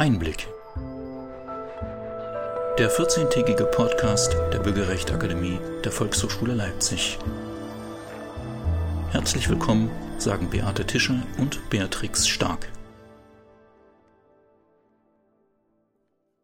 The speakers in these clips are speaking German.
Einblick. Der 14-tägige Podcast der Bürgerrechtsakademie der Volkshochschule Leipzig. Herzlich willkommen, sagen Beate Tischer und Beatrix Stark.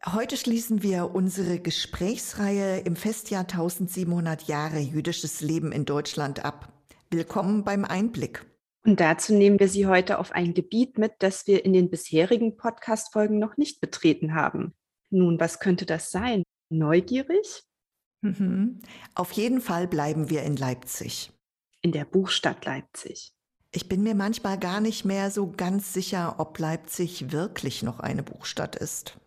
Heute schließen wir unsere Gesprächsreihe im Festjahr 1700 Jahre jüdisches Leben in Deutschland ab. Willkommen beim Einblick. Und dazu nehmen wir Sie heute auf ein Gebiet mit, das wir in den bisherigen Podcast-Folgen noch nicht betreten haben. Nun, was könnte das sein? Neugierig? Mhm. Auf jeden Fall bleiben wir in Leipzig. In der Buchstadt Leipzig. Ich bin mir manchmal gar nicht mehr so ganz sicher, ob Leipzig wirklich noch eine Buchstadt ist.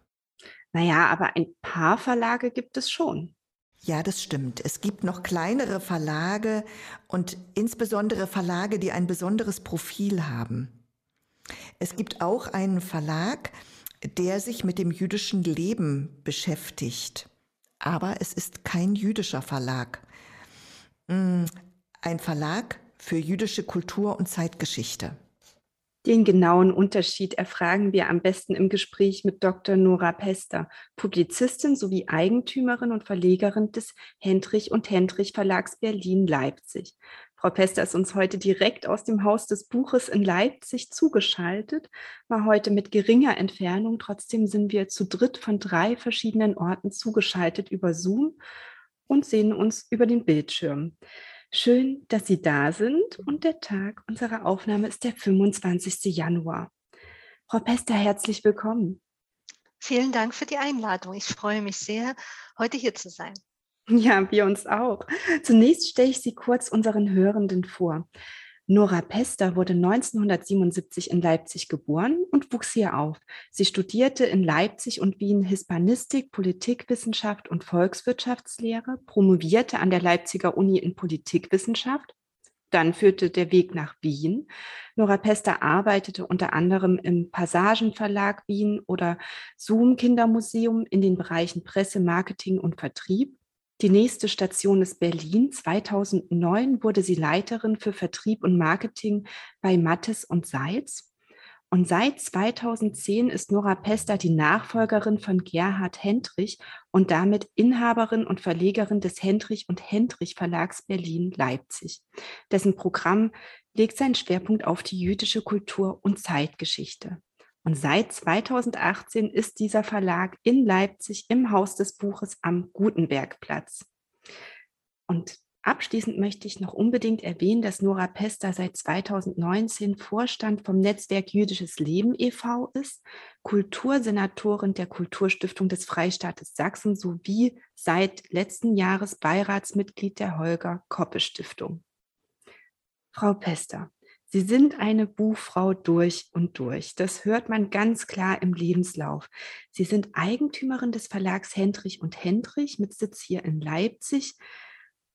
Naja, aber ein paar Verlage gibt es schon. Ja, das stimmt. Es gibt noch kleinere Verlage und insbesondere Verlage, die ein besonderes Profil haben. Es gibt auch einen Verlag, der sich mit dem jüdischen Leben beschäftigt. Aber es ist kein jüdischer Verlag. Hm, ein Verlag für jüdische Kultur und Zeitgeschichte. Den genauen Unterschied erfragen wir am besten im Gespräch mit Dr. Nora Pester, Publizistin sowie Eigentümerin und Verlegerin des Hendrich und Hendrich Verlags Berlin-Leipzig. Frau Pester ist uns heute direkt aus dem Haus des Buches in Leipzig zugeschaltet, war heute mit geringer Entfernung. Trotzdem sind wir zu dritt von drei verschiedenen Orten zugeschaltet über Zoom und sehen uns über den Bildschirm. Schön, dass Sie da sind und der Tag unserer Aufnahme ist der 25. Januar. Frau Pester, herzlich willkommen. Vielen Dank für die Einladung. Ich freue mich sehr, heute hier zu sein. Ja, wir uns auch. Zunächst stelle ich Sie kurz unseren Hörenden vor. Nora Pester wurde 1977 in Leipzig geboren und wuchs hier auf. Sie studierte in Leipzig und Wien Hispanistik, Politikwissenschaft und Volkswirtschaftslehre, promovierte an der Leipziger Uni in Politikwissenschaft. Dann führte der Weg nach Wien. Nora Pester arbeitete unter anderem im Passagenverlag Wien oder Zoom Kindermuseum in den Bereichen Presse, Marketing und Vertrieb. Die nächste Station ist Berlin. 2009 wurde sie Leiterin für Vertrieb und Marketing bei Mattes und Seitz. Und seit 2010 ist Nora Pester die Nachfolgerin von Gerhard Hendrich und damit Inhaberin und Verlegerin des Hendrich und Hendrich Verlags Berlin-Leipzig. Dessen Programm legt seinen Schwerpunkt auf die jüdische Kultur und Zeitgeschichte. Und seit 2018 ist dieser Verlag in Leipzig im Haus des Buches am Gutenbergplatz. Und abschließend möchte ich noch unbedingt erwähnen, dass Nora Pester seit 2019 Vorstand vom Netzwerk Jüdisches Leben e.V. ist, Kultursenatorin der Kulturstiftung des Freistaates Sachsen sowie seit letzten Jahres Beiratsmitglied der Holger Koppe Stiftung. Frau Pester, Sie sind eine Buchfrau durch und durch. Das hört man ganz klar im Lebenslauf. Sie sind Eigentümerin des Verlags Hendrich und Hendrich mit Sitz hier in Leipzig.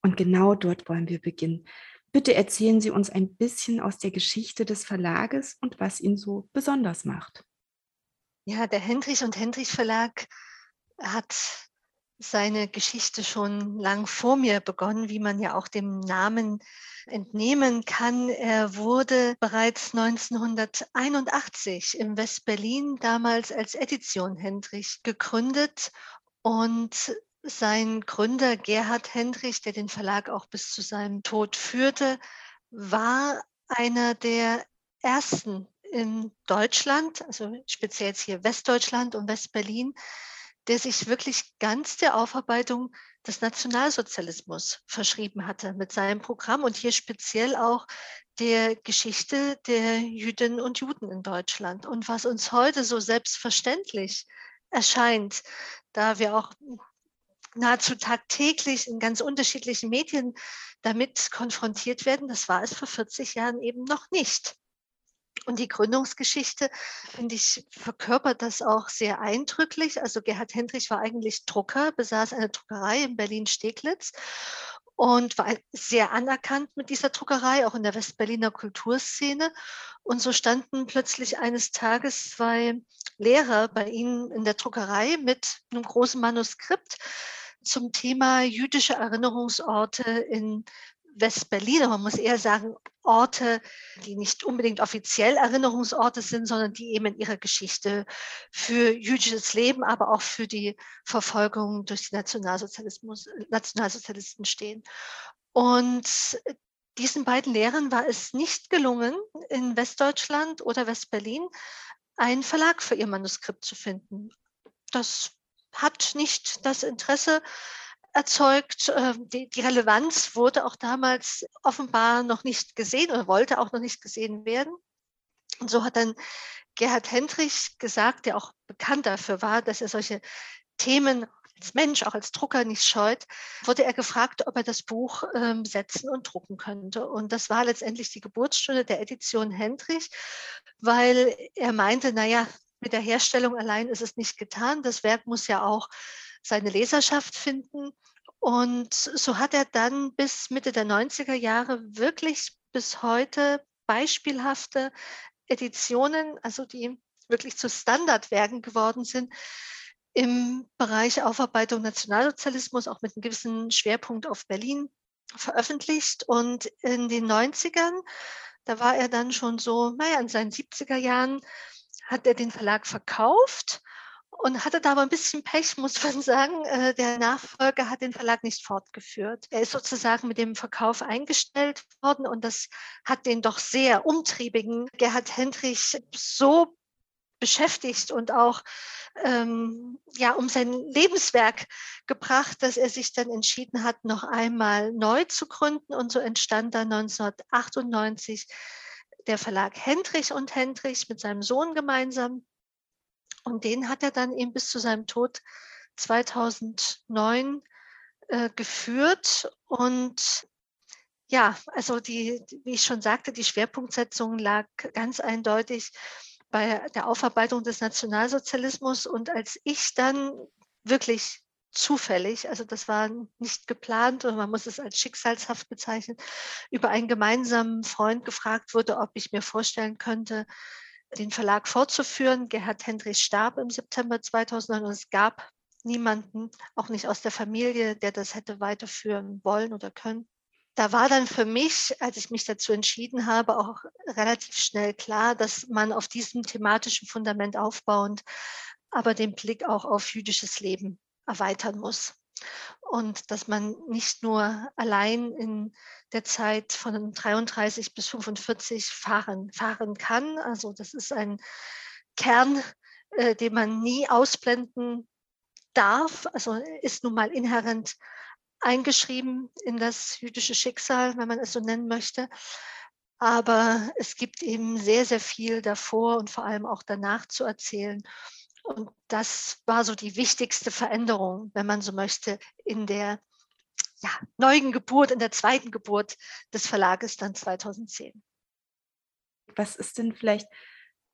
Und genau dort wollen wir beginnen. Bitte erzählen Sie uns ein bisschen aus der Geschichte des Verlages und was ihn so besonders macht. Ja, der Hendrich und Hendrich Verlag hat seine Geschichte schon lang vor mir begonnen, wie man ja auch dem Namen entnehmen kann. Er wurde bereits 1981 im West-Berlin damals als Edition Hendrich gegründet und sein Gründer Gerhard Hendrich, der den Verlag auch bis zu seinem Tod führte, war einer der ersten in Deutschland, also speziell jetzt hier Westdeutschland und Westberlin, der sich wirklich ganz der Aufarbeitung des Nationalsozialismus verschrieben hatte mit seinem Programm und hier speziell auch der Geschichte der Jüdinnen und Juden in Deutschland. Und was uns heute so selbstverständlich erscheint, da wir auch nahezu tagtäglich in ganz unterschiedlichen Medien damit konfrontiert werden, das war es vor 40 Jahren eben noch nicht. Und die Gründungsgeschichte, finde ich, verkörpert das auch sehr eindrücklich. Also Gerhard Hendrich war eigentlich Drucker, besaß eine Druckerei in Berlin-Steglitz und war sehr anerkannt mit dieser Druckerei, auch in der Westberliner Kulturszene. Und so standen plötzlich eines Tages zwei Lehrer bei ihnen in der Druckerei mit einem großen Manuskript zum Thema jüdische Erinnerungsorte in West-Berlin, aber man muss eher sagen, Orte, die nicht unbedingt offiziell Erinnerungsorte sind, sondern die eben in ihrer Geschichte für jüdisches Leben, aber auch für die Verfolgung durch die Nationalsozialismus, Nationalsozialisten stehen. Und diesen beiden Lehrern war es nicht gelungen, in Westdeutschland oder Westberlin einen Verlag für ihr Manuskript zu finden. Das hat nicht das Interesse erzeugt. Ähm, die, die, Relevanz wurde auch damals offenbar noch nicht gesehen oder wollte auch noch nicht gesehen werden. Und so hat dann Gerhard Hendrich gesagt, der auch bekannt dafür war, dass er solche Themen als Mensch, auch als Drucker nicht scheut, wurde er gefragt, ob er das Buch ähm, setzen und drucken könnte. Und das war letztendlich die Geburtsstunde der Edition Hendrich, weil er meinte, naja, mit der Herstellung allein ist es nicht getan. Das Werk muss ja auch seine Leserschaft finden. Und so hat er dann bis Mitte der 90er Jahre wirklich bis heute beispielhafte Editionen, also die wirklich zu Standardwerken geworden sind, im Bereich Aufarbeitung Nationalsozialismus, auch mit einem gewissen Schwerpunkt auf Berlin veröffentlicht. Und in den 90ern, da war er dann schon so, naja, in seinen 70er Jahren, hat er den Verlag verkauft und hatte da aber ein bisschen Pech, muss man sagen. Äh, der Nachfolger hat den Verlag nicht fortgeführt. Er ist sozusagen mit dem Verkauf eingestellt worden und das hat den doch sehr umtriebigen Gerhard Hendrich so beschäftigt und auch ähm, ja, um sein Lebenswerk gebracht, dass er sich dann entschieden hat, noch einmal neu zu gründen. Und so entstand dann 1998 der Verlag Hendrich und Hendrich mit seinem Sohn gemeinsam. Und den hat er dann eben bis zu seinem Tod 2009 äh, geführt. Und ja, also die, wie ich schon sagte, die Schwerpunktsetzung lag ganz eindeutig bei der Aufarbeitung des Nationalsozialismus. Und als ich dann wirklich zufällig, also das war nicht geplant und man muss es als schicksalshaft bezeichnen, über einen gemeinsamen Freund gefragt wurde, ob ich mir vorstellen könnte, den Verlag fortzuführen. Gerhard Hendrich starb im September 2009 und es gab niemanden, auch nicht aus der Familie, der das hätte weiterführen wollen oder können. Da war dann für mich, als ich mich dazu entschieden habe, auch relativ schnell klar, dass man auf diesem thematischen Fundament aufbauend, aber den Blick auch auf jüdisches Leben erweitern muss. Und dass man nicht nur allein in der Zeit von 33 bis 45 fahren, fahren kann. Also das ist ein Kern, äh, den man nie ausblenden darf. Also ist nun mal inhärent eingeschrieben in das jüdische Schicksal, wenn man es so nennen möchte. Aber es gibt eben sehr, sehr viel davor und vor allem auch danach zu erzählen. Und das war so die wichtigste Veränderung, wenn man so möchte, in der ja, neuen Geburt, in der zweiten Geburt des Verlages dann 2010. Was ist denn vielleicht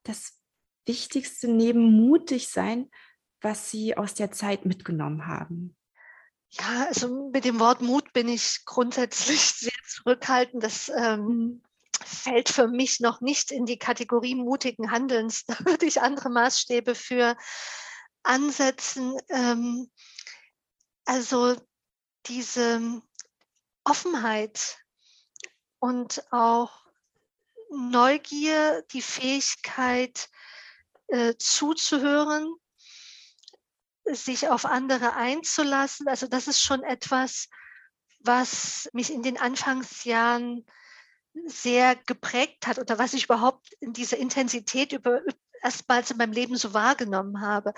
das Wichtigste neben mutig sein, was Sie aus der Zeit mitgenommen haben? Ja, also mit dem Wort Mut bin ich grundsätzlich sehr zurückhaltend. Das ähm, mhm fällt für mich noch nicht in die Kategorie mutigen Handelns. Da würde ich andere Maßstäbe für ansetzen. Ähm, also diese Offenheit und auch Neugier, die Fähigkeit äh, zuzuhören, sich auf andere einzulassen. Also das ist schon etwas, was mich in den Anfangsjahren sehr geprägt hat oder was ich überhaupt in dieser Intensität über, erstmals in meinem Leben so wahrgenommen habe.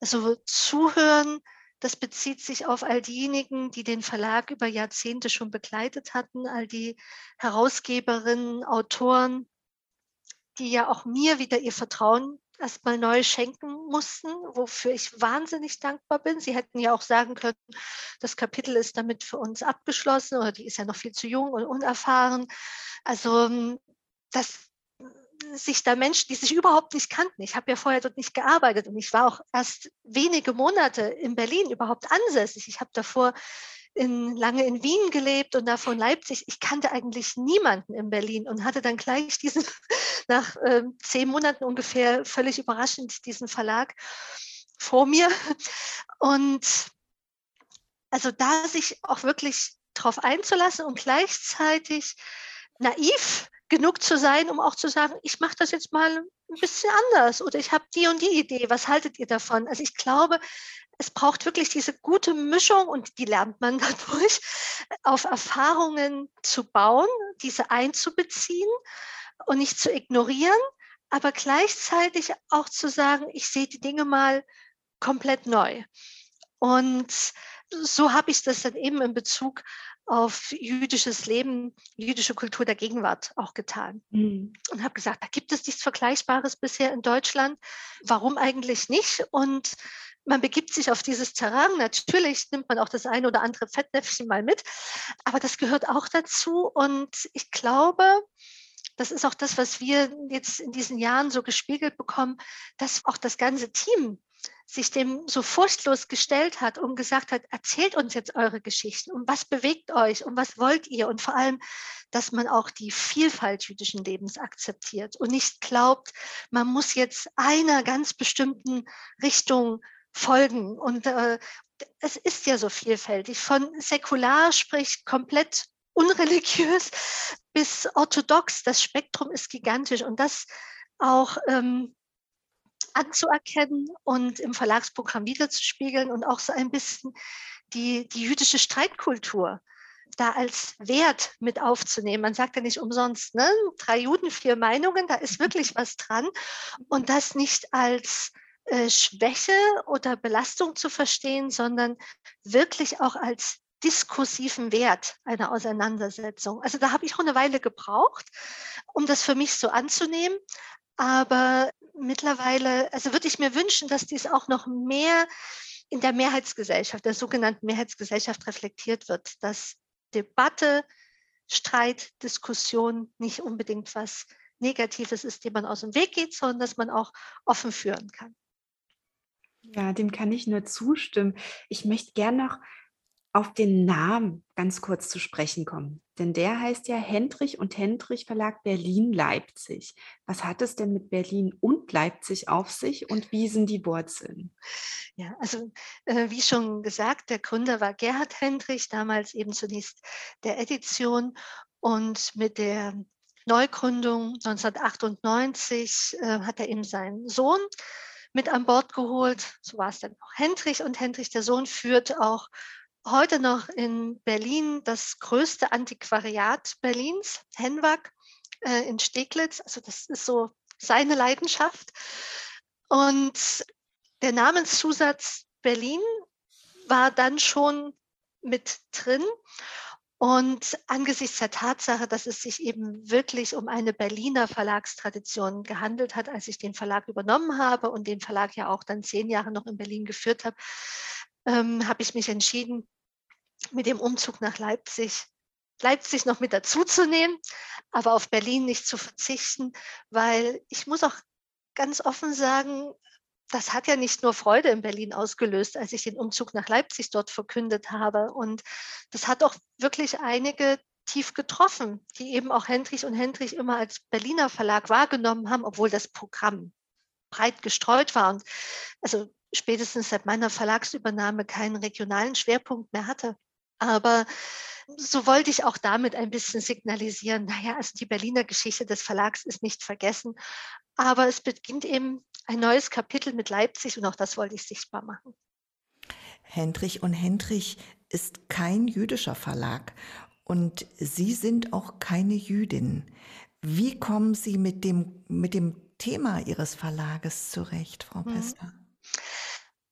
Also zuhören, das bezieht sich auf all diejenigen, die den Verlag über Jahrzehnte schon begleitet hatten, all die Herausgeberinnen, Autoren, die ja auch mir wieder ihr Vertrauen erstmal neu schenken mussten, wofür ich wahnsinnig dankbar bin. Sie hätten ja auch sagen können, das Kapitel ist damit für uns abgeschlossen oder die ist ja noch viel zu jung und unerfahren. Also, hm, dass sich da Menschen, die sich überhaupt nicht kannten, ich habe ja vorher dort nicht gearbeitet und ich war auch erst wenige Monate in Berlin überhaupt ansässig. Ich habe davor in, lange in Wien gelebt und davon Leipzig. Ich kannte eigentlich niemanden in Berlin und hatte dann gleich diesen, nach äh, zehn Monaten ungefähr, völlig überraschend diesen Verlag vor mir. Und also da sich auch wirklich darauf einzulassen und gleichzeitig naiv genug zu sein, um auch zu sagen, ich mache das jetzt mal ein bisschen anders oder ich habe die und die Idee, was haltet ihr davon? Also ich glaube, es braucht wirklich diese gute Mischung und die lernt man dadurch, auf Erfahrungen zu bauen, diese einzubeziehen und nicht zu ignorieren, aber gleichzeitig auch zu sagen, ich sehe die Dinge mal komplett neu. Und so habe ich das dann eben in Bezug auf jüdisches Leben, jüdische Kultur der Gegenwart auch getan. Mhm. Und habe gesagt, da gibt es nichts Vergleichbares bisher in Deutschland. Warum eigentlich nicht? Und man begibt sich auf dieses Terrain. Natürlich nimmt man auch das eine oder andere Fettnäpfchen mal mit, aber das gehört auch dazu. Und ich glaube, das ist auch das, was wir jetzt in diesen Jahren so gespiegelt bekommen, dass auch das ganze Team sich dem so furchtlos gestellt hat und gesagt hat, erzählt uns jetzt eure Geschichten und was bewegt euch und was wollt ihr und vor allem, dass man auch die Vielfalt jüdischen Lebens akzeptiert und nicht glaubt, man muss jetzt einer ganz bestimmten Richtung folgen und äh, es ist ja so vielfältig, von säkular, sprich komplett unreligiös bis orthodox. Das Spektrum ist gigantisch und das auch ähm, anzuerkennen und im Verlagsprogramm wiederzuspiegeln und auch so ein bisschen die, die jüdische Streitkultur da als Wert mit aufzunehmen. Man sagt ja nicht umsonst, ne? drei Juden, vier Meinungen, da ist wirklich was dran. Und das nicht als äh, Schwäche oder Belastung zu verstehen, sondern wirklich auch als diskursiven Wert einer Auseinandersetzung. Also da habe ich auch eine Weile gebraucht, um das für mich so anzunehmen. Aber mittlerweile, also würde ich mir wünschen, dass dies auch noch mehr in der Mehrheitsgesellschaft, der sogenannten Mehrheitsgesellschaft reflektiert wird, dass Debatte, Streit, Diskussion nicht unbedingt was Negatives ist, dem man aus dem Weg geht, sondern dass man auch offen führen kann. Ja, dem kann ich nur zustimmen. Ich möchte gerne noch auf den Namen ganz kurz zu sprechen kommen. Denn der heißt ja Hendrich und Hendrich Verlag Berlin-Leipzig. Was hat es denn mit Berlin und Leipzig auf sich und wie sind die Wurzeln? Ja, also äh, wie schon gesagt, der Gründer war Gerhard Hendrich, damals eben zunächst der Edition und mit der Neugründung 1998 äh, hat er eben seinen Sohn mit an Bord geholt. So war es dann auch Hendrich und Hendrich, der Sohn, führt auch heute noch in Berlin das größte Antiquariat Berlins, Henwag äh, in Steglitz. Also das ist so seine Leidenschaft. Und der Namenszusatz Berlin war dann schon mit drin. Und angesichts der Tatsache, dass es sich eben wirklich um eine Berliner Verlagstradition gehandelt hat, als ich den Verlag übernommen habe und den Verlag ja auch dann zehn Jahre noch in Berlin geführt habe, ähm, habe ich mich entschieden, mit dem Umzug nach Leipzig Leipzig noch mit dazuzunehmen, aber auf Berlin nicht zu verzichten, weil ich muss auch ganz offen sagen, das hat ja nicht nur Freude in Berlin ausgelöst, als ich den Umzug nach Leipzig dort verkündet habe. Und das hat auch wirklich einige tief getroffen, die eben auch Hendrich und Hendrich immer als Berliner Verlag wahrgenommen haben, obwohl das Programm breit gestreut war. Und also spätestens seit meiner Verlagsübernahme keinen regionalen Schwerpunkt mehr hatte. Aber so wollte ich auch damit ein bisschen signalisieren, naja, also die Berliner Geschichte des Verlags ist nicht vergessen, aber es beginnt eben ein neues Kapitel mit Leipzig und auch das wollte ich sichtbar machen. Hendrich und Hendrich ist kein jüdischer Verlag und Sie sind auch keine Jüdin. Wie kommen Sie mit dem, mit dem Thema Ihres Verlages zurecht, Frau mhm. Pester?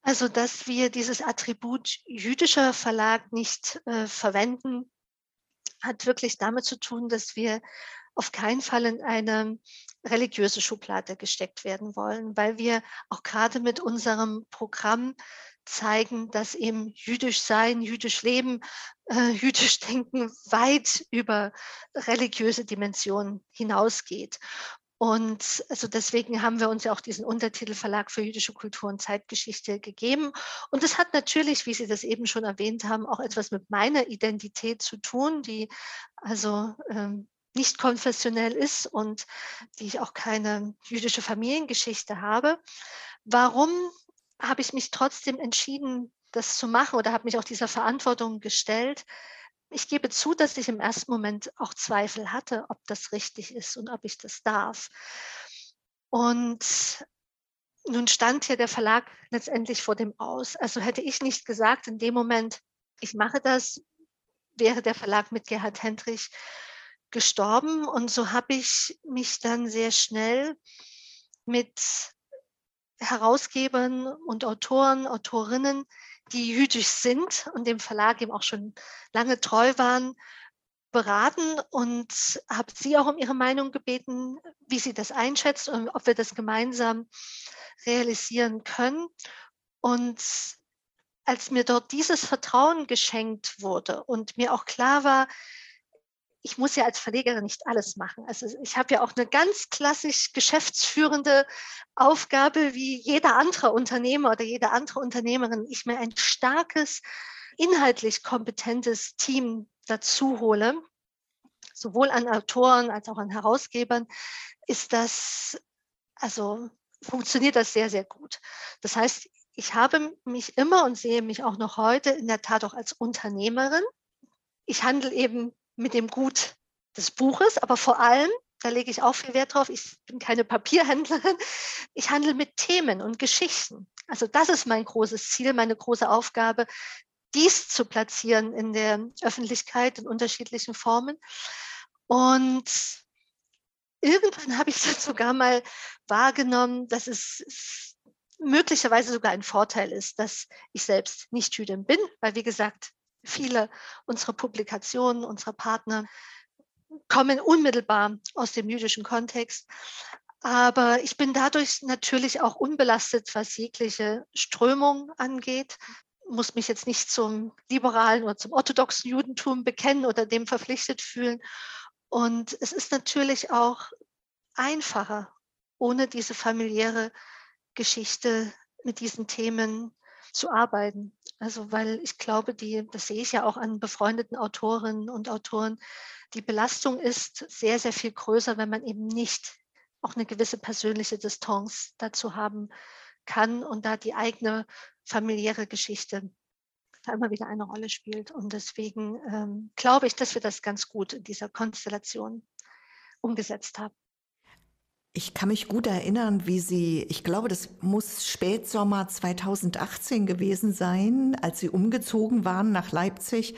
Also, dass wir dieses Attribut jüdischer Verlag nicht äh, verwenden, hat wirklich damit zu tun, dass wir auf keinen Fall in eine religiöse Schublade gesteckt werden wollen, weil wir auch gerade mit unserem Programm zeigen, dass eben jüdisch sein, jüdisch leben, äh, jüdisch denken weit über religiöse Dimensionen hinausgeht. Und also deswegen haben wir uns ja auch diesen Untertitel Verlag für jüdische Kultur und Zeitgeschichte gegeben. Und es hat natürlich, wie Sie das eben schon erwähnt haben, auch etwas mit meiner Identität zu tun, die also ähm, nicht konfessionell ist und die ich auch keine jüdische Familiengeschichte habe. Warum habe ich mich trotzdem entschieden, das zu machen oder habe mich auch dieser Verantwortung gestellt? Ich gebe zu, dass ich im ersten Moment auch Zweifel hatte, ob das richtig ist und ob ich das darf. Und nun stand hier der Verlag letztendlich vor dem Aus. Also hätte ich nicht gesagt, in dem Moment, ich mache das, wäre der Verlag mit Gerhard Hendrich gestorben. Und so habe ich mich dann sehr schnell mit Herausgebern und Autoren, Autorinnen, die jüdisch sind und dem Verlag eben auch schon lange treu waren, beraten und habe sie auch um ihre Meinung gebeten, wie sie das einschätzt und ob wir das gemeinsam realisieren können. Und als mir dort dieses Vertrauen geschenkt wurde und mir auch klar war, ich muss ja als Verlegerin nicht alles machen. Also ich habe ja auch eine ganz klassisch geschäftsführende Aufgabe wie jeder andere Unternehmer oder jede andere Unternehmerin. Ich mir ein starkes, inhaltlich kompetentes Team dazu hole, sowohl an Autoren als auch an Herausgebern, ist das, also funktioniert das sehr, sehr gut. Das heißt, ich habe mich immer und sehe mich auch noch heute in der Tat auch als Unternehmerin. Ich handle eben mit dem Gut des Buches, aber vor allem, da lege ich auch viel Wert drauf, ich bin keine Papierhändlerin, ich handle mit Themen und Geschichten. Also das ist mein großes Ziel, meine große Aufgabe, dies zu platzieren in der Öffentlichkeit in unterschiedlichen Formen. Und irgendwann habe ich dann sogar mal wahrgenommen, dass es möglicherweise sogar ein Vorteil ist, dass ich selbst nicht Jüdin bin, weil wie gesagt, viele unserer Publikationen, unserer Partner kommen unmittelbar aus dem jüdischen Kontext. Aber ich bin dadurch natürlich auch unbelastet, was jegliche Strömung angeht, muss mich jetzt nicht zum liberalen oder zum orthodoxen Judentum bekennen oder dem verpflichtet fühlen. Und es ist natürlich auch einfacher, ohne diese familiäre Geschichte mit diesen Themen zu arbeiten. Also weil ich glaube, die, das sehe ich ja auch an befreundeten Autorinnen und Autoren, die Belastung ist sehr, sehr viel größer, wenn man eben nicht auch eine gewisse persönliche Distanz dazu haben kann und da die eigene familiäre Geschichte da immer wieder eine Rolle spielt. Und deswegen ähm, glaube ich, dass wir das ganz gut in dieser Konstellation umgesetzt haben. Ich kann mich gut erinnern, wie Sie, ich glaube, das muss Spätsommer 2018 gewesen sein, als Sie umgezogen waren nach Leipzig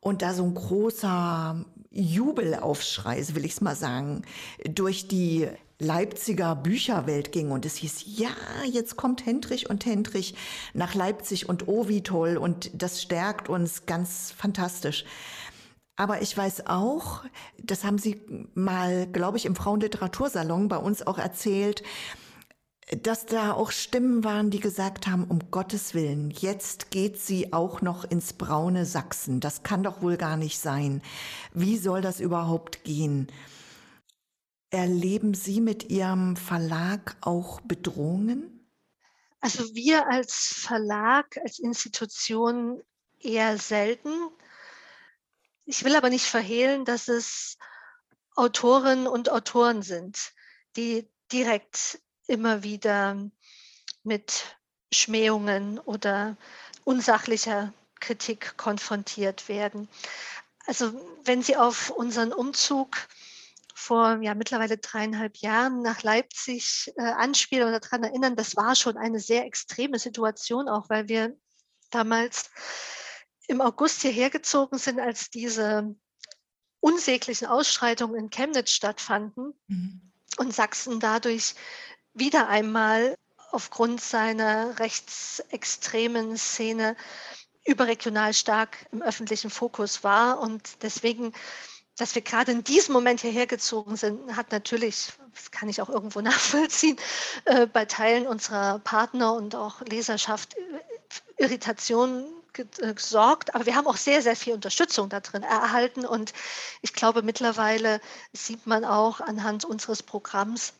und da so ein großer Jubelaufschrei, will ich es mal sagen, durch die Leipziger Bücherwelt ging und es hieß, ja, jetzt kommt Hendrich und Hendrich nach Leipzig und oh, wie toll und das stärkt uns ganz fantastisch. Aber ich weiß auch, das haben Sie mal, glaube ich, im Frauenliteratursalon bei uns auch erzählt, dass da auch Stimmen waren, die gesagt haben, um Gottes Willen, jetzt geht sie auch noch ins braune Sachsen. Das kann doch wohl gar nicht sein. Wie soll das überhaupt gehen? Erleben Sie mit Ihrem Verlag auch Bedrohungen? Also wir als Verlag, als Institution eher selten. Ich will aber nicht verhehlen, dass es Autorinnen und Autoren sind, die direkt immer wieder mit Schmähungen oder unsachlicher Kritik konfrontiert werden. Also wenn Sie auf unseren Umzug vor ja mittlerweile dreieinhalb Jahren nach Leipzig äh, anspielen oder daran erinnern, das war schon eine sehr extreme Situation, auch weil wir damals im August hierher gezogen sind, als diese unsäglichen Ausschreitungen in Chemnitz stattfanden mhm. und Sachsen dadurch wieder einmal aufgrund seiner rechtsextremen Szene überregional stark im öffentlichen Fokus war. Und deswegen, dass wir gerade in diesem Moment hierher gezogen sind, hat natürlich, das kann ich auch irgendwo nachvollziehen, äh, bei Teilen unserer Partner und auch Leserschaft Irritationen äh, gesorgt, aber wir haben auch sehr, sehr viel Unterstützung da drin erhalten und ich glaube, mittlerweile sieht man auch anhand unseres Programms,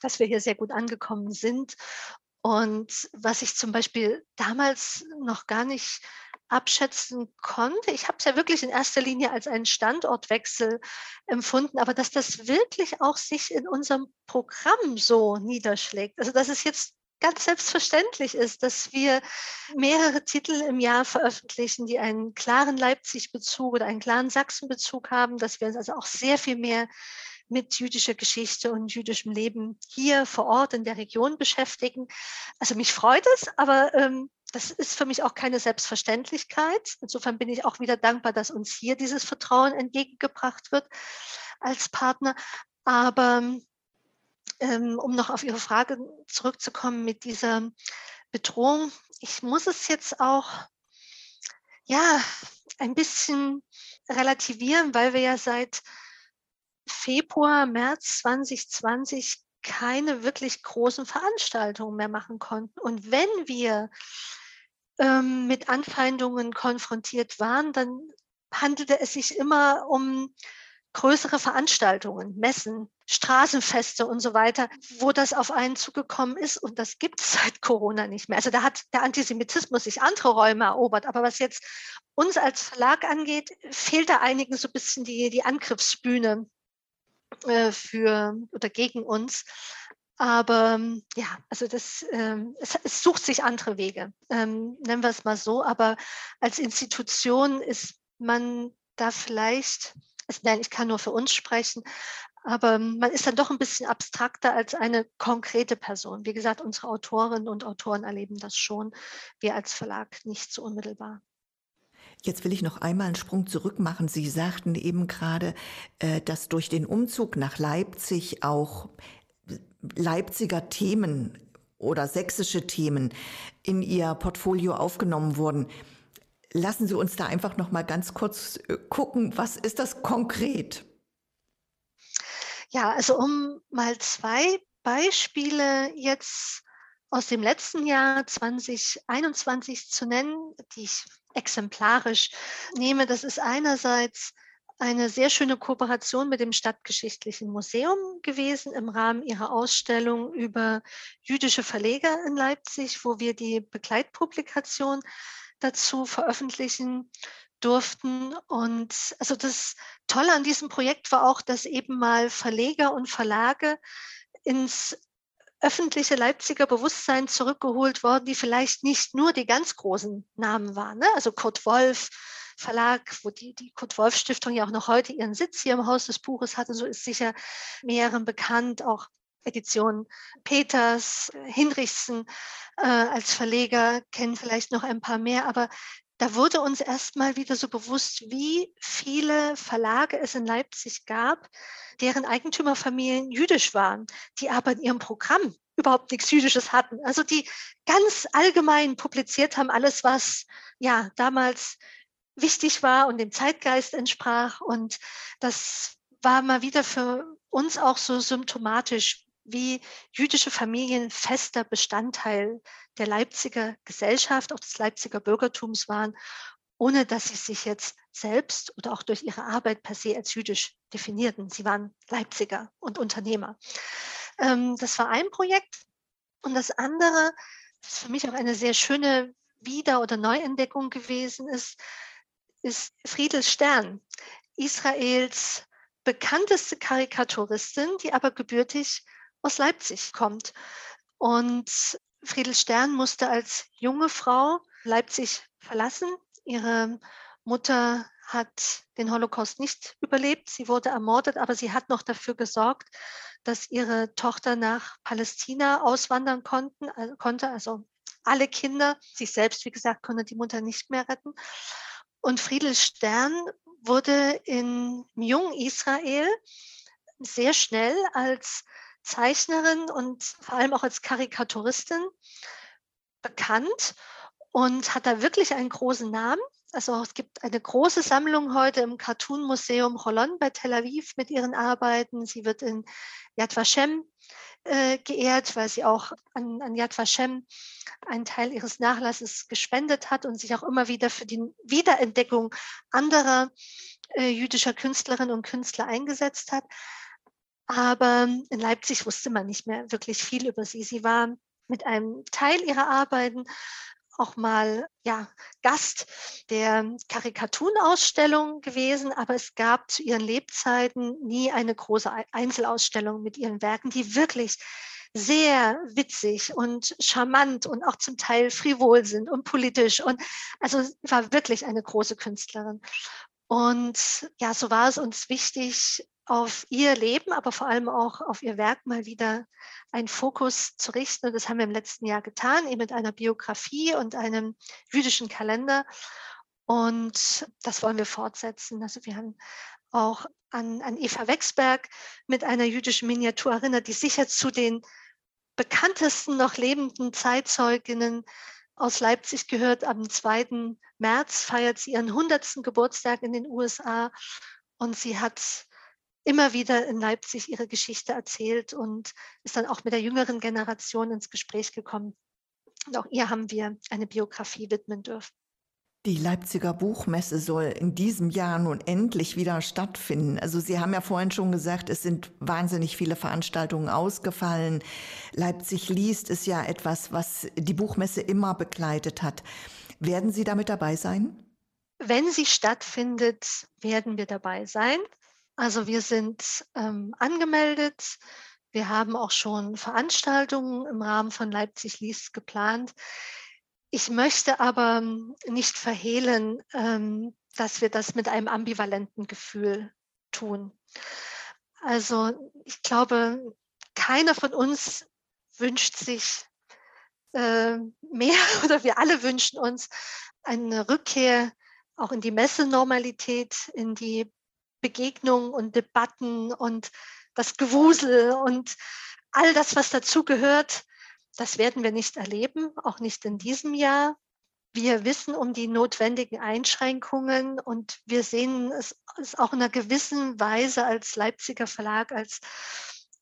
dass wir hier sehr gut angekommen sind. Und was ich zum Beispiel damals noch gar nicht abschätzen konnte. Ich habe es ja wirklich in erster Linie als einen Standortwechsel empfunden, aber dass das wirklich auch sich in unserem Programm so niederschlägt. Also dass es jetzt ganz selbstverständlich ist, dass wir mehrere Titel im Jahr veröffentlichen, die einen klaren Leipzig-Bezug oder einen klaren Sachsen-Bezug haben, dass wir uns also auch sehr viel mehr mit jüdischer Geschichte und jüdischem Leben hier vor Ort in der Region beschäftigen. Also mich freut es, aber ähm, das ist für mich auch keine Selbstverständlichkeit. Insofern bin ich auch wieder dankbar, dass uns hier dieses Vertrauen entgegengebracht wird als Partner. Aber ähm, um noch auf Ihre Frage zurückzukommen mit dieser Bedrohung, ich muss es jetzt auch ja ein bisschen relativieren, weil wir ja seit Februar, März 2020 keine wirklich großen Veranstaltungen mehr machen konnten. Und wenn wir ähm, mit Anfeindungen konfrontiert waren, dann handelte es sich immer um größere Veranstaltungen, Messen, Straßenfeste und so weiter, wo das auf einen zugekommen ist. Und das gibt es seit Corona nicht mehr. Also da hat der Antisemitismus sich andere Räume erobert. Aber was jetzt uns als Verlag angeht, fehlt da einigen so ein bisschen die, die Angriffsbühne äh, für oder gegen uns. Aber ja, also das, ähm, es, es, sucht sich andere Wege, ähm, nennen wir es mal so. Aber als Institution ist man da vielleicht, nein, ich kann nur für uns sprechen, aber man ist dann doch ein bisschen abstrakter als eine konkrete Person. Wie gesagt, unsere Autorinnen und Autoren erleben das schon, wir als Verlag nicht so unmittelbar. Jetzt will ich noch einmal einen Sprung zurück machen. Sie sagten eben gerade, äh, dass durch den Umzug nach Leipzig auch Leipziger Themen oder sächsische Themen in Ihr Portfolio aufgenommen wurden. Lassen Sie uns da einfach noch mal ganz kurz äh, gucken, was ist das konkret? Ja, also um mal zwei Beispiele jetzt aus dem letzten Jahr 2021 zu nennen, die ich exemplarisch nehme. Das ist einerseits eine sehr schöne Kooperation mit dem Stadtgeschichtlichen Museum gewesen im Rahmen ihrer Ausstellung über jüdische Verleger in Leipzig, wo wir die Begleitpublikation dazu veröffentlichen durften. Und also das Tolle an diesem Projekt war auch, dass eben mal Verleger und Verlage ins öffentliche Leipziger Bewusstsein zurückgeholt worden, die vielleicht nicht nur die ganz großen Namen waren. Ne? Also Kurt Wolf, Verlag, wo die, die Kurt-Wolf-Stiftung ja auch noch heute ihren Sitz hier im Haus des Buches hat. Und so ist sicher mehreren bekannt, auch Edition Peters, Hinrichsen äh, als Verleger kennen vielleicht noch ein paar mehr, aber da wurde uns erstmal wieder so bewusst, wie viele Verlage es in Leipzig gab, deren Eigentümerfamilien jüdisch waren, die aber in ihrem Programm überhaupt nichts Jüdisches hatten. Also die ganz allgemein publiziert haben, alles, was ja damals wichtig war und dem Zeitgeist entsprach. Und das war mal wieder für uns auch so symptomatisch, wie jüdische Familien fester Bestandteil der Leipziger Gesellschaft, auch des Leipziger Bürgertums waren, ohne dass sie sich jetzt selbst oder auch durch ihre Arbeit per se als jüdisch definierten. Sie waren Leipziger und Unternehmer. Ähm, das war ein Projekt. Und das andere, das für mich auch eine sehr schöne Wieder- oder Neuentdeckung gewesen ist, ist Friedel Stern, Israels bekannteste Karikaturistin, die aber gebürtig aus Leipzig kommt. Und Friedel Stern musste als junge Frau Leipzig verlassen. Ihre Mutter hat den Holocaust nicht überlebt. Sie wurde ermordet, aber sie hat noch dafür gesorgt, dass ihre Tochter nach Palästina auswandern konnten, äh, konnte. Also alle Kinder, sich selbst, wie gesagt, konnte die Mutter nicht mehr retten. Und Friedel Stern wurde in Jung Israel sehr schnell als Zeichnerin und vor allem auch als Karikaturistin bekannt und hat da wirklich einen großen Namen. Also es gibt eine große Sammlung heute im Cartoon Museum Holon bei Tel Aviv mit ihren Arbeiten. Sie wird in Yad Vashem äh, geehrt, weil sie auch an, an Yad Vashem einen Teil ihres Nachlasses gespendet hat und sich auch immer wieder für die Wiederentdeckung anderer äh, jüdischer Künstlerinnen und Künstler eingesetzt hat. Aber in Leipzig wusste man nicht mehr wirklich viel über sie. Sie war mit einem Teil ihrer Arbeiten auch mal ja, Gast der Karikaturenausstellung gewesen, aber es gab zu ihren Lebzeiten nie eine große Einzelausstellung mit ihren Werken, die wirklich sehr witzig und charmant und auch zum Teil frivol sind und politisch. Und also war wirklich eine große Künstlerin. Und ja, so war es uns wichtig, auf ihr Leben, aber vor allem auch auf ihr Werk mal wieder einen Fokus zu richten. Und das haben wir im letzten Jahr getan, eben mit einer Biografie und einem jüdischen Kalender. Und das wollen wir fortsetzen. Also wir haben auch an, an Eva Wexberg mit einer jüdischen Miniatur erinnert, die sicher zu den bekanntesten noch lebenden Zeitzeuginnen aus Leipzig gehört. Am 2. März feiert sie ihren 100. Geburtstag in den USA und sie hat immer wieder in Leipzig ihre Geschichte erzählt und ist dann auch mit der jüngeren Generation ins Gespräch gekommen. Und auch ihr haben wir eine Biografie widmen dürfen. Die Leipziger Buchmesse soll in diesem Jahr nun endlich wieder stattfinden. Also Sie haben ja vorhin schon gesagt, es sind wahnsinnig viele Veranstaltungen ausgefallen. Leipzig liest ist ja etwas, was die Buchmesse immer begleitet hat. Werden Sie damit dabei sein? Wenn sie stattfindet, werden wir dabei sein. Also wir sind ähm, angemeldet. Wir haben auch schon Veranstaltungen im Rahmen von Leipzig liest geplant. Ich möchte aber nicht verhehlen, ähm, dass wir das mit einem ambivalenten Gefühl tun. Also ich glaube, keiner von uns wünscht sich äh, mehr oder wir alle wünschen uns eine Rückkehr auch in die Messenormalität, in die Begegnungen und Debatten und das Gewusel und all das, was dazugehört. Das werden wir nicht erleben, auch nicht in diesem Jahr. Wir wissen um die notwendigen Einschränkungen und wir sehen es, auch in einer gewissen Weise als Leipziger Verlag als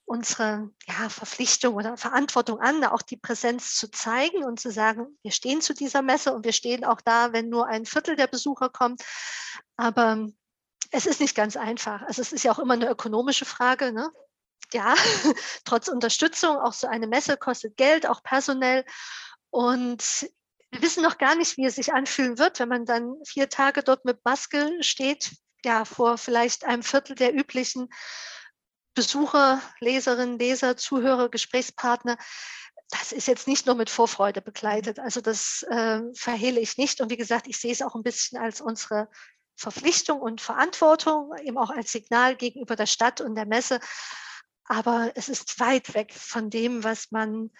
unsere ja, Verpflichtung oder Verantwortung an, auch die Präsenz zu zeigen und zu sagen, wir stehen zu dieser Messe und wir stehen auch da, wenn nur ein Viertel der Besucher kommt. Aber es ist nicht ganz einfach. Also es ist ja auch immer eine ökonomische Frage. Ne? ja, trotz Unterstützung, auch so eine Messe kostet Geld, auch personell. Und wir wissen noch gar nicht, wie es sich anfühlen wird, wenn man dann vier Tage dort mit Maske steht, ja, vor vielleicht einem Viertel der üblichen Besucher, Leserinnen, Leser, Zuhörer, Gesprächspartner. Das ist jetzt nicht nur mit Vorfreude begleitet. Also das äh, verhehle ich nicht. Und wie gesagt, ich sehe es auch ein bisschen als unsere Verpflichtung und Verantwortung, eben auch als Signal gegenüber der Stadt und der Messe, aber es ist weit weg von dem, was man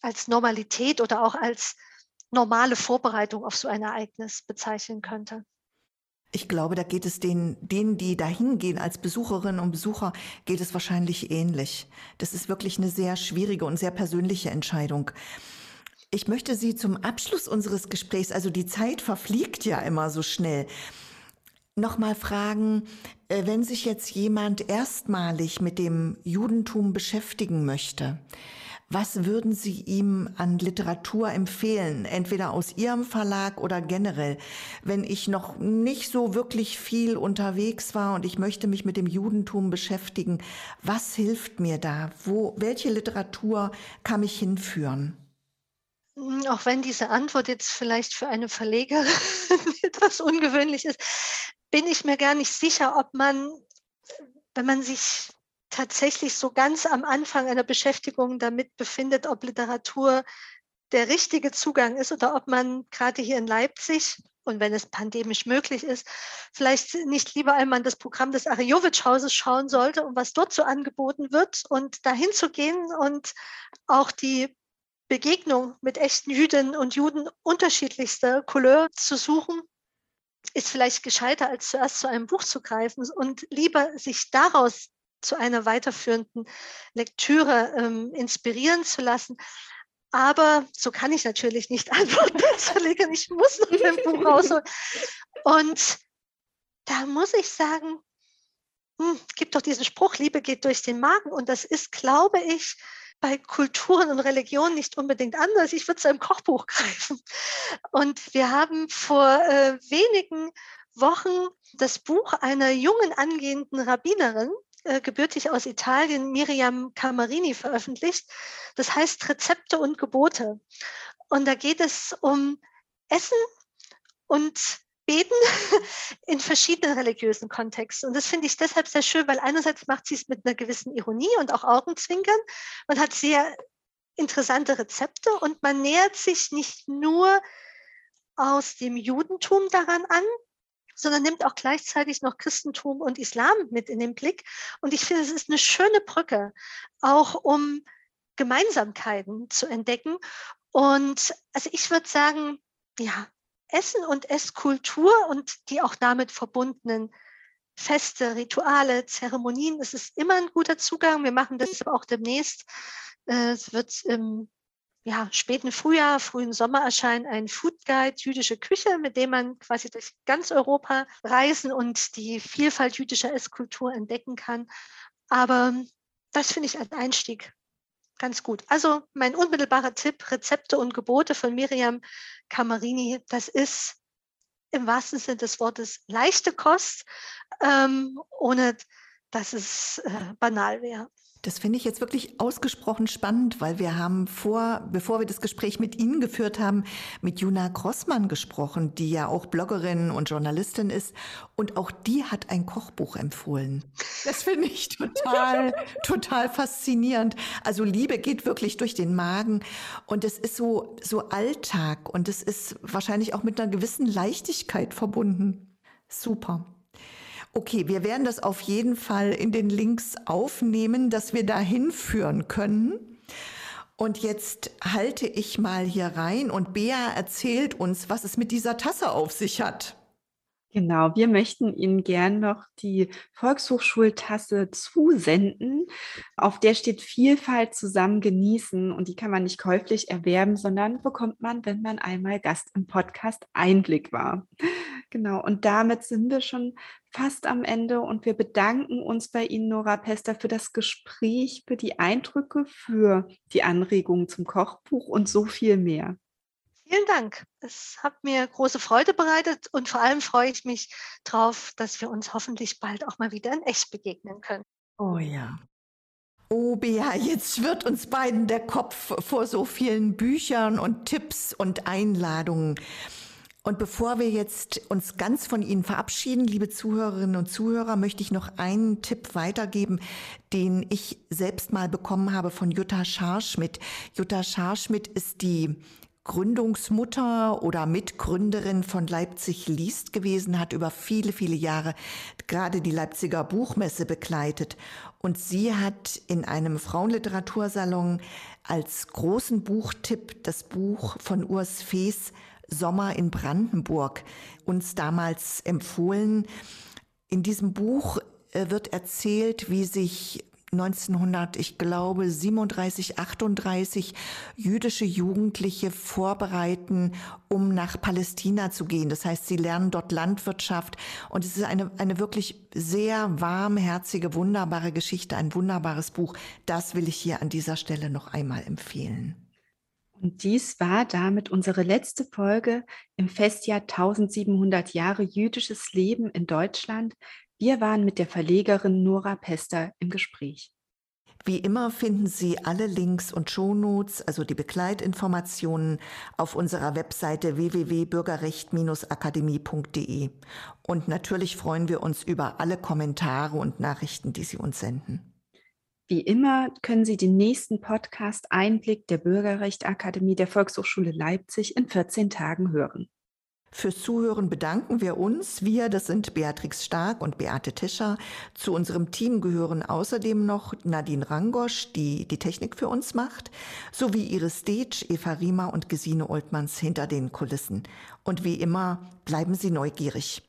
als Normalität oder auch als normale Vorbereitung auf so ein Ereignis bezeichnen könnte. Ich glaube, da geht es denen, denen, die da hingehen als Besucherinnen und Besucher, geht es wahrscheinlich ähnlich. Das ist wirklich eine sehr schwierige und sehr persönliche Entscheidung. Ich möchte Sie zum Abschluss unseres Gesprächs, also die Zeit verfliegt ja immer so schnell, nochmal fragen, äh, wenn sich jetzt jemand erstmalig mit dem Judentum beschäftigen möchte, was würden Sie ihm an Literatur empfehlen, entweder aus Ihrem Verlag oder generell? Wenn ich noch nicht so wirklich viel unterwegs war und ich möchte mich mit dem Judentum beschäftigen, was hilft mir da? Wo, welche Literatur kann mich hinführen? Auch wenn diese Antwort jetzt vielleicht für eine Verlegerin etwas ungewöhnlich ist, bin ich mir gar nicht sicher, ob man, wenn man sich tatsächlich so ganz am Anfang einer Beschäftigung damit befindet, ob Literatur der richtige Zugang ist oder ob man gerade hier in Leipzig und wenn es pandemisch möglich ist, vielleicht nicht lieber einmal das Programm des Arjowitsch-Hauses schauen sollte und was dort so angeboten wird und dahin zu gehen und auch die Begegnung mit echten Jüdinnen und Juden unterschiedlichster Couleur zu suchen ist vielleicht gescheiter, als zuerst zu einem Buch zu greifen und lieber sich daraus zu einer weiterführenden Lektüre ähm, inspirieren zu lassen. Aber so kann ich natürlich nicht antworten als. Ich muss noch ein Buch rausholen. Und da muss ich sagen, hm, gibt doch diesen Spruch, Liebe geht durch den Magen. Und das ist, glaube ich, bei Kulturen und Religionen nicht unbedingt anders. Ich würde zu einem Kochbuch greifen. Und wir haben vor äh, wenigen Wochen das Buch einer jungen angehenden Rabbinerin, äh, gebürtig aus Italien, Miriam Camarini, veröffentlicht. Das heißt Rezepte und Gebote. Und da geht es um Essen und beten in verschiedenen religiösen Kontexten. Und das finde ich deshalb sehr schön, weil einerseits macht sie es mit einer gewissen Ironie und auch Augenzwinkern. Man hat sehr interessante Rezepte und man nähert sich nicht nur aus dem Judentum daran an, sondern nimmt auch gleichzeitig noch Christentum und Islam mit in den Blick. Und ich finde, es ist eine schöne Brücke, auch um Gemeinsamkeiten zu entdecken. Und also ich würde sagen, ja, Essen und Esskultur und die auch damit verbundenen Feste, Rituale, Zeremonien, es ist immer ein guter Zugang. Wir machen das auch demnächst. Äh, es wird im ja, späten Frühjahr, frühen Sommer erscheint ein Food Guide Jüdische Küche, mit dem man quasi durch ganz Europa reisen und die Vielfalt jüdischer Esskultur entdecken kann. Aber das finde ich als Einstieg ganz gut. Also mein unmittelbarer Tipp, Rezepte und Gebote von Miriam Camarini, das ist im wahrsten Sinne des Wortes leichte Kost, ähm, ohne dass es äh, banal wäre. Das finde ich jetzt wirklich ausgesprochen spannend, weil wir haben vor, bevor wir das Gespräch mit Ihnen geführt haben, mit Juna Grossmann gesprochen, die ja auch Bloggerin und Journalistin ist. Und auch die hat ein Kochbuch empfohlen. Das finde ich total, total faszinierend. Also Liebe geht wirklich durch den Magen und es ist so, so Alltag und es ist wahrscheinlich auch mit einer gewissen Leichtigkeit verbunden. Super. Okay, wir werden das auf jeden Fall in den Links aufnehmen, dass wir da hinführen können. Und jetzt halte ich mal hier rein und Bea erzählt uns, was es mit dieser Tasse auf sich hat. Genau, wir möchten Ihnen gern noch die Volkshochschultasse zusenden. Auf der steht Vielfalt zusammen genießen und die kann man nicht käuflich erwerben, sondern bekommt man, wenn man einmal Gast im Podcast Einblick war. Genau, und damit sind wir schon fast am Ende und wir bedanken uns bei Ihnen, Nora Pester, für das Gespräch, für die Eindrücke, für die Anregungen zum Kochbuch und so viel mehr. Vielen Dank. Es hat mir große Freude bereitet und vor allem freue ich mich darauf, dass wir uns hoffentlich bald auch mal wieder in echt begegnen können. Oh ja. Oh Bea, jetzt wird uns beiden der Kopf vor so vielen Büchern und Tipps und Einladungen. Und bevor wir jetzt uns ganz von Ihnen verabschieden, liebe Zuhörerinnen und Zuhörer, möchte ich noch einen Tipp weitergeben, den ich selbst mal bekommen habe von Jutta Scharschmidt. Jutta Scharschmidt ist die Gründungsmutter oder Mitgründerin von Leipzig liest gewesen, hat über viele, viele Jahre gerade die Leipziger Buchmesse begleitet. Und sie hat in einem Frauenliteratursalon als großen Buchtipp das Buch von Urs Fees Sommer in Brandenburg uns damals empfohlen. In diesem Buch äh, wird erzählt, wie sich 1900, ich glaube 37, 38 jüdische Jugendliche vorbereiten, um nach Palästina zu gehen. Das heißt, sie lernen dort Landwirtschaft und es ist eine, eine wirklich sehr warmherzige, wunderbare Geschichte, ein wunderbares Buch. Das will ich hier an dieser Stelle noch einmal empfehlen. Und dies war damit unsere letzte Folge im Festjahr 1700 Jahre jüdisches Leben in Deutschland. Wir waren mit der Verlegerin Nora Pester im Gespräch. Wie immer finden Sie alle Links und Shownotes, also die Begleitinformationen, auf unserer Webseite www.bürgerrecht-akademie.de. Und natürlich freuen wir uns über alle Kommentare und Nachrichten, die Sie uns senden. Wie immer können Sie den nächsten Podcast Einblick der Bürgerrechtsakademie der Volkshochschule Leipzig in 14 Tagen hören. Fürs Zuhören bedanken wir uns. Wir, das sind Beatrix Stark und Beate Tischer. Zu unserem Team gehören außerdem noch Nadine Rangosch, die die Technik für uns macht, sowie Iris Stage, Eva Riemer und Gesine Oltmanns hinter den Kulissen. Und wie immer, bleiben Sie neugierig.